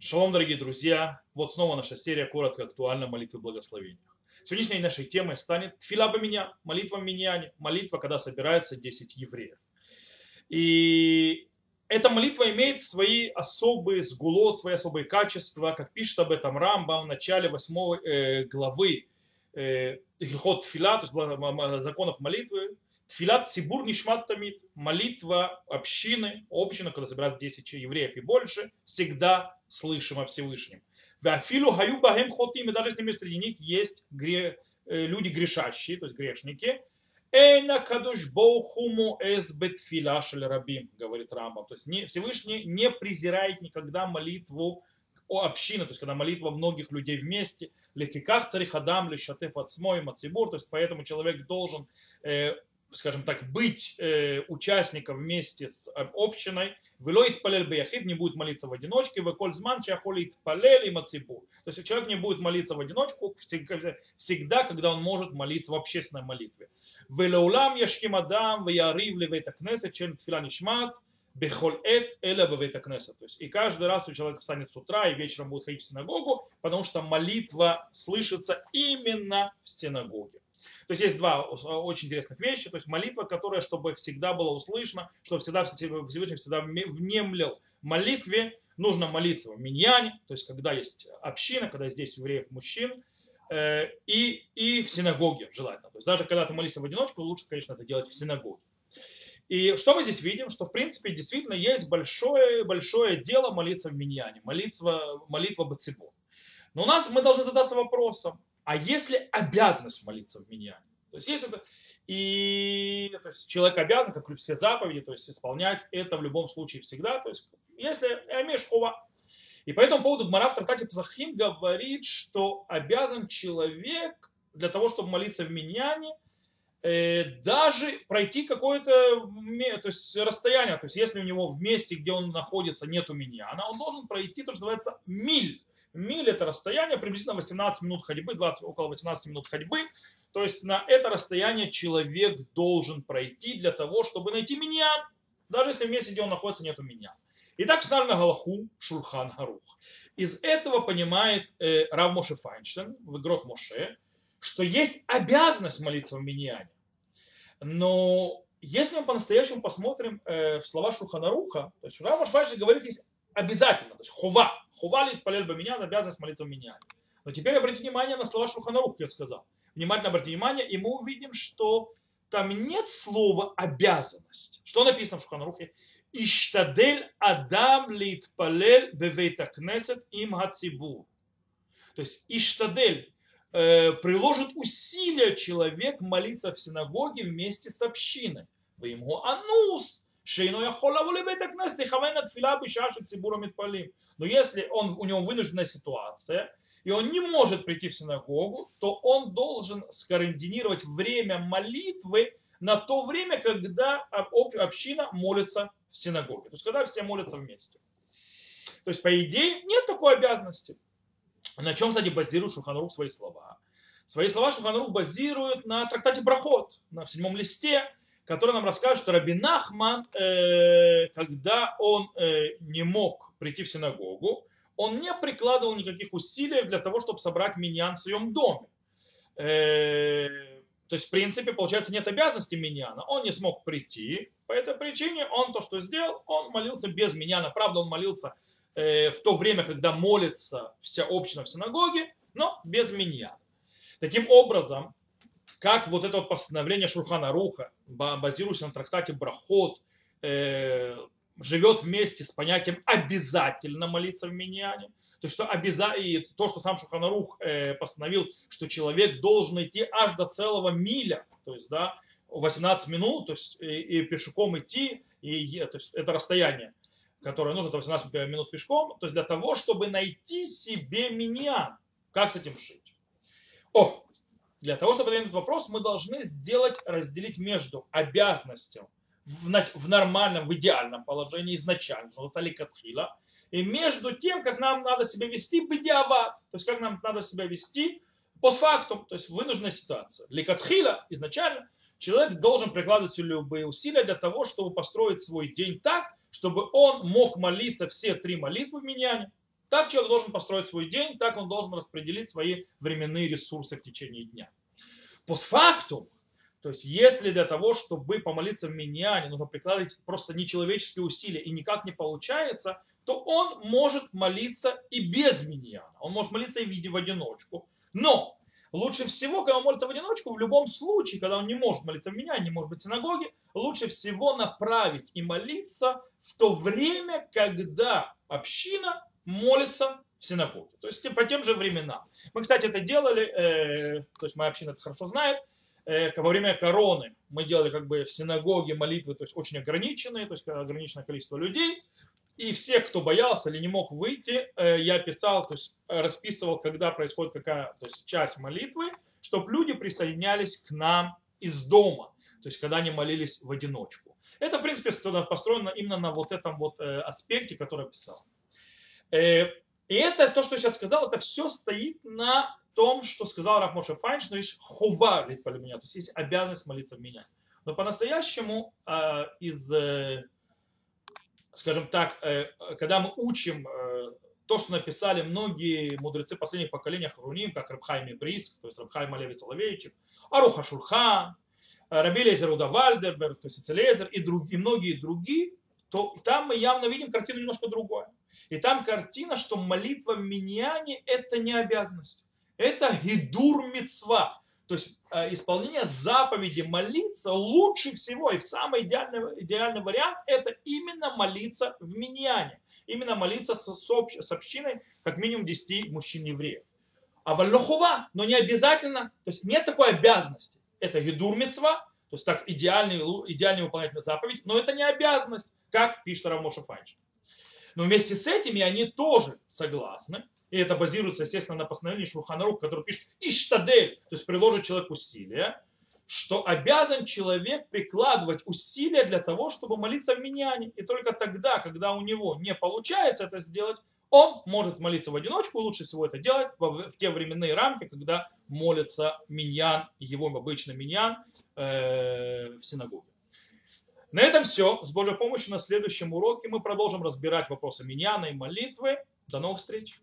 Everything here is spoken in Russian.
Шалом, дорогие друзья! Вот снова наша серия коротко актуальна молитвы благословения. Сегодняшней нашей темой станет Тфила меня, молитва Миньяне, молитва, когда собираются 10 евреев. И эта молитва имеет свои особые сгулот, свои особые качества, как пишет об этом Рамбам в начале 8 э, главы э, Хилхот Тфила, то есть законов молитвы, Тфилат Цибур Нишмат Тамид, молитва общины, община, когда собираются 10 евреев и больше, всегда слышим о Всевышнем. Афилу хаю бахем хотим, и даже если среди них есть э, люди грешащие, то есть грешники, Эйна кадуш боухуму эс бетфила рабим, говорит Рамбам. То есть Всевышний не презирает никогда молитву о общины, то есть когда молитва многих людей вместе, лефиках царихадам, лешатеф ацмой, мацибур, то есть поэтому человек должен э, скажем так, быть э, участником вместе с э, общиной, Велоит палель бияхид не будет молиться в одиночке, веколь зман чахолит палель и мацибур. То есть человек не будет молиться в одиночку всегда, когда он может молиться в общественной молитве. Велеулам яшким адам веярив левейта кнесет чем тфила нишмат бехоль эт эля бевейта кнесет. То есть и каждый раз у человека встанет с утра и вечером будет ходить в синагогу, потому что молитва слышится именно в синагоге. То есть есть два очень интересных вещи. То есть молитва, которая, чтобы всегда была услышана, чтобы всегда Всевышний всегда внемлил молитве, нужно молиться в миньяне, то есть когда есть община, когда здесь евреев мужчин, э, и, и в синагоге желательно. То есть даже когда ты молишься в одиночку, лучше, конечно, это делать в синагоге. И что мы здесь видим? Что, в принципе, действительно есть большое, большое дело молиться в миньяне, молитва, молитва Бацибу. Но у нас мы должны задаться вопросом, а если обязанность молиться в миньяне? То есть если это, и то есть человек обязан, как и все заповеди, то есть исполнять это в любом случае всегда. То есть если имеешь хова. И по этому поводу Гмара в трактате Псахим говорит, что обязан человек для того, чтобы молиться в миньяне, э, даже пройти какое-то то есть, расстояние. То есть если у него в месте, где он находится, нету миньяна, он должен пройти то, что называется миль. Миль это расстояние, приблизительно 18 минут ходьбы, 20, около 18 минут ходьбы. То есть на это расстояние человек должен пройти для того, чтобы найти миньян, даже если в месте, где он находится, нету миньян. И так на Галаху Шурхан Харух. Из этого понимает э, Рав Моше Файнштейн в Игрот Моше, что есть обязанность молиться в миньяне. Но если мы по-настоящему посмотрим э, в слова Шурханаруха, то есть Рав Моше Файнштейн говорит, есть обязательно, то есть хова, хова ли палель меня, обязанность молиться в миньяне. Но теперь обратите внимание на слова Шурханаруха, я сказал внимательно обратите внимание, и мы увидим, что там нет слова обязанность. Что написано в Шуханрухе? Иштадель Адам литпалель бевейтакнесет им хацибур. То есть Иштадель э, приложит усилия человек молиться в синагоге вместе с общиной. Вы ему анус, Шейно яхолавули бейтакнес, тихавена тфила бишаш и цибуром митпалим. Но если он, у него вынужденная ситуация, и он не может прийти в синагогу, то он должен скоординировать время молитвы на то время, когда община молится в синагоге. То есть, когда все молятся вместе. То есть, по идее, нет такой обязанности. На чем, кстати, базирует Шуханрух свои слова? Свои слова Шуханрух базирует на трактате Брахот, на седьмом листе, который нам расскажет, что Раби Нахман, э, когда он э, не мог прийти в синагогу, он не прикладывал никаких усилий для того, чтобы собрать миньян в своем доме. Э, то есть, в принципе, получается, нет обязанности миньяна. Он не смог прийти. По этой причине он то, что сделал, он молился без миньяна. Правда, он молился в то время, когда молится вся община в синагоге, но без миньяна. Таким образом, как вот это вот постановление Шурхана Руха, базируясь на трактате Брахот, э, живет вместе с понятием обязательно молиться в миньяне. То, есть, что обяза... и то, что сам Шуханарух э, постановил, что человек должен идти аж до целого миля, то есть, да, 18 минут, то есть, и, и пешком идти, и, то есть, это расстояние, которое нужно, это 18 минут пешком, то есть для того, чтобы найти себе миньян. Как с этим жить? О, для того, чтобы ответить на этот вопрос, мы должны сделать, разделить между обязанностью в, в нормальном, в идеальном положении изначально, что катхила, и между тем, как нам надо себя вести бедиават, то есть как нам надо себя вести постфактум, то есть вынужденная ситуация. Ликатхила изначально человек должен прикладывать любые усилия для того, чтобы построить свой день так, чтобы он мог молиться все три молитвы в миньяне. Так человек должен построить свой день, так он должен распределить свои временные ресурсы в течение дня. Постфактум, то есть если для того, чтобы помолиться в миньяне, нужно прикладывать просто нечеловеческие усилия и никак не получается, то он может молиться и без миньяна. Он может молиться и в виде в одиночку. Но лучше всего, когда он молится в одиночку, в любом случае, когда он не может молиться в меня, не может быть в синагоге, лучше всего направить и молиться в то время, когда община молится в синагоге. То есть по тем же временам. Мы, кстати, это делали, э, то есть моя община это хорошо знает, э, во время короны мы делали как бы в синагоге молитвы, то есть очень ограниченные, то есть ограниченное количество людей. И все, кто боялся или не мог выйти, э, я писал, то есть расписывал, когда происходит какая то есть часть молитвы, чтобы люди присоединялись к нам из дома, то есть когда они молились в одиночку. Это, в принципе, построено именно на вот этом вот э, аспекте, который я писал. Э, и это, то, что я сейчас сказал, это все стоит на том, что сказал Раф Моше Файнш, но есть хова по меня, то есть есть обязанность молиться в меня. Но по-настоящему э, из, э, скажем так, когда мы учим то, что написали многие мудрецы последних поколений Харуним, как Рабхайм Ибрис, то есть Рабхайм Алеви Соловейчик, Аруха Шурха, Раби Лезер Уда Вальдерберг, то есть Целезер и, друг, и многие другие, то там мы явно видим картину немножко другую. И там картина, что молитва в миньяне – это не обязанность. Это гидур мецва. То есть э, исполнение заповеди молиться лучше всего и в самый идеальный, идеальный вариант – это именно молиться в миньяне. Именно молиться с, с, с общиной как минимум 10 мужчин-евреев. А вальнохува, но не обязательно, то есть нет такой обязанности. Это гидур мецва, то есть так идеальный, идеально выполнять заповедь, но это не обязанность, как пишет Рамоша Файнш. Но вместе с этими они тоже согласны, и это базируется, естественно, на постановлении Шурханарух, который пишет «Иштадель», то есть приложит человек усилия, что обязан человек прикладывать усилия для того, чтобы молиться в миньяне. И только тогда, когда у него не получается это сделать, он может молиться в одиночку, лучше всего это делать в те временные рамки, когда молится миньян, его обычный миньян э, в синагоге. На этом все. С Божьей помощью на следующем уроке мы продолжим разбирать вопросы миньяна и молитвы. До новых встреч!